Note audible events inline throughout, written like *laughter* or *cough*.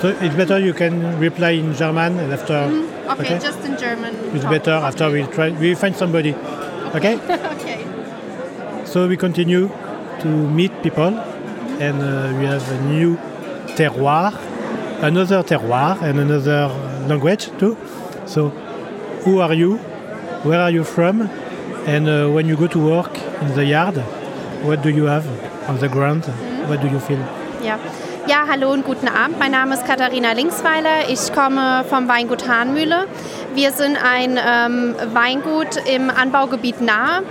So it's better you can reply in German and after. Mm-hmm. Okay, okay, just in German. It's better okay. after we try. We find somebody. Okay. *laughs* okay. So we continue to meet people, mm-hmm. and uh, we have a new terroir, another terroir, and another language too. So, who are you? Where are you from? And uh, when you go to work in the yard, what do you have on the ground? Mm-hmm. What do you feel? Yeah. Ja, hallo und guten Abend. Mein Name ist Katharina Linksweiler. Ich komme vom Weingut Hahnmühle. Wir sind ein ähm, Weingut im Anbaugebiet Nahe.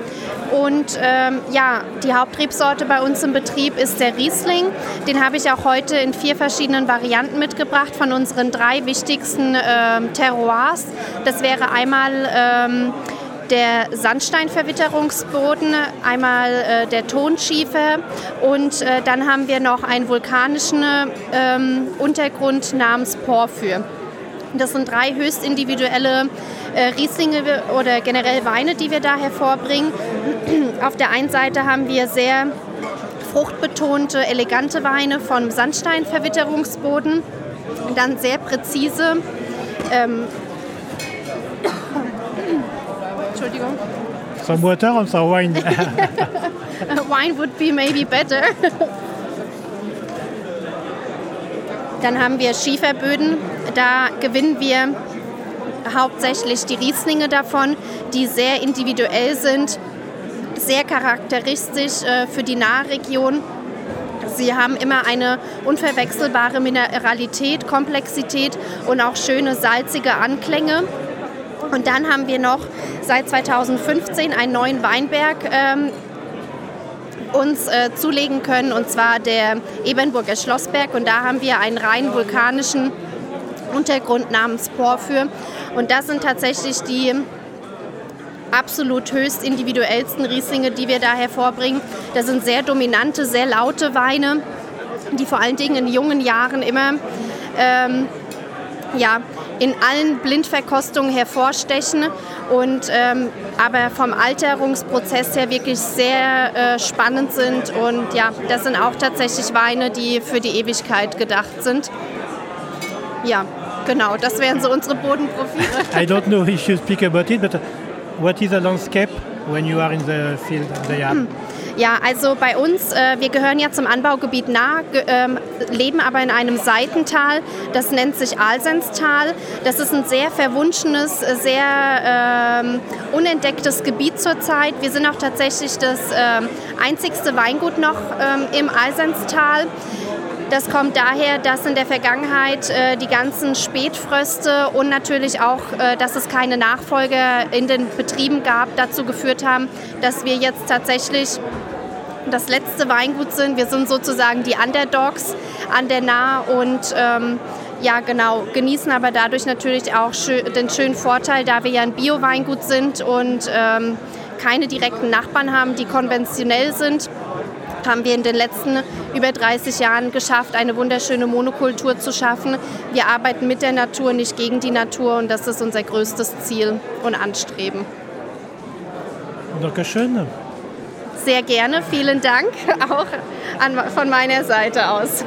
Und ähm, ja, die Hauptrebsorte bei uns im Betrieb ist der Riesling. Den habe ich auch heute in vier verschiedenen Varianten mitgebracht von unseren drei wichtigsten ähm, Terroirs. Das wäre einmal ähm, der Sandsteinverwitterungsboden, einmal äh, der Tonschiefer und äh, dann haben wir noch einen vulkanischen ähm, Untergrund namens Porphyr. Das sind drei höchst individuelle äh, Rieslinge oder generell Weine, die wir da hervorbringen. Auf der einen Seite haben wir sehr fruchtbetonte, elegante Weine vom Sandsteinverwitterungsboden, dann sehr präzise ähm, Entschuldigung. Some water or some wine? *laughs* wine would be maybe better. Dann haben wir Schieferböden. Da gewinnen wir hauptsächlich die Rieslinge davon, die sehr individuell sind, sehr charakteristisch äh, für die Nahregion. Sie haben immer eine unverwechselbare Mineralität, Komplexität und auch schöne salzige Anklänge. Und dann haben wir noch seit 2015 einen neuen Weinberg ähm, uns äh, zulegen können, und zwar der Ebenburger Schlossberg. Und da haben wir einen rein vulkanischen Untergrund namens Porphyr. Und das sind tatsächlich die absolut höchst individuellsten Rieslinge, die wir da hervorbringen. Das sind sehr dominante, sehr laute Weine, die vor allen Dingen in jungen Jahren immer ähm, ja, in allen Blindverkostungen hervorstechen und ähm, aber vom Alterungsprozess her wirklich sehr äh, spannend sind und ja, das sind auch tatsächlich Weine, die für die Ewigkeit gedacht sind. Ja, genau, das wären so unsere Bodenprofile. *laughs* I don't know if you speak about it, but what is the landscape when you are in the field, in the yard? Hm. Ja, also bei uns, äh, wir gehören ja zum Anbaugebiet nah, ähm, leben aber in einem Seitental, das nennt sich Alsenstal. Das ist ein sehr verwunschenes, sehr ähm, unentdecktes Gebiet zurzeit. Wir sind auch tatsächlich das ähm, einzigste Weingut noch ähm, im Alsenstal. Das kommt daher, dass in der Vergangenheit äh, die ganzen Spätfröste und natürlich auch, äh, dass es keine Nachfolger in den Betrieben gab, dazu geführt haben, dass wir jetzt tatsächlich das letzte Weingut sind. Wir sind sozusagen die Underdogs an der Nahe und ähm, ja, genau, genießen aber dadurch natürlich auch schön, den schönen Vorteil, da wir ja ein Bio-Weingut sind und ähm, keine direkten Nachbarn haben, die konventionell sind, haben wir in den letzten über 30 Jahren geschafft, eine wunderschöne Monokultur zu schaffen. Wir arbeiten mit der Natur, nicht gegen die Natur und das ist unser größtes Ziel und Anstreben. Dankeschön. Sehr gerne, vielen Dank *laughs* auch an, von meiner Seite aus.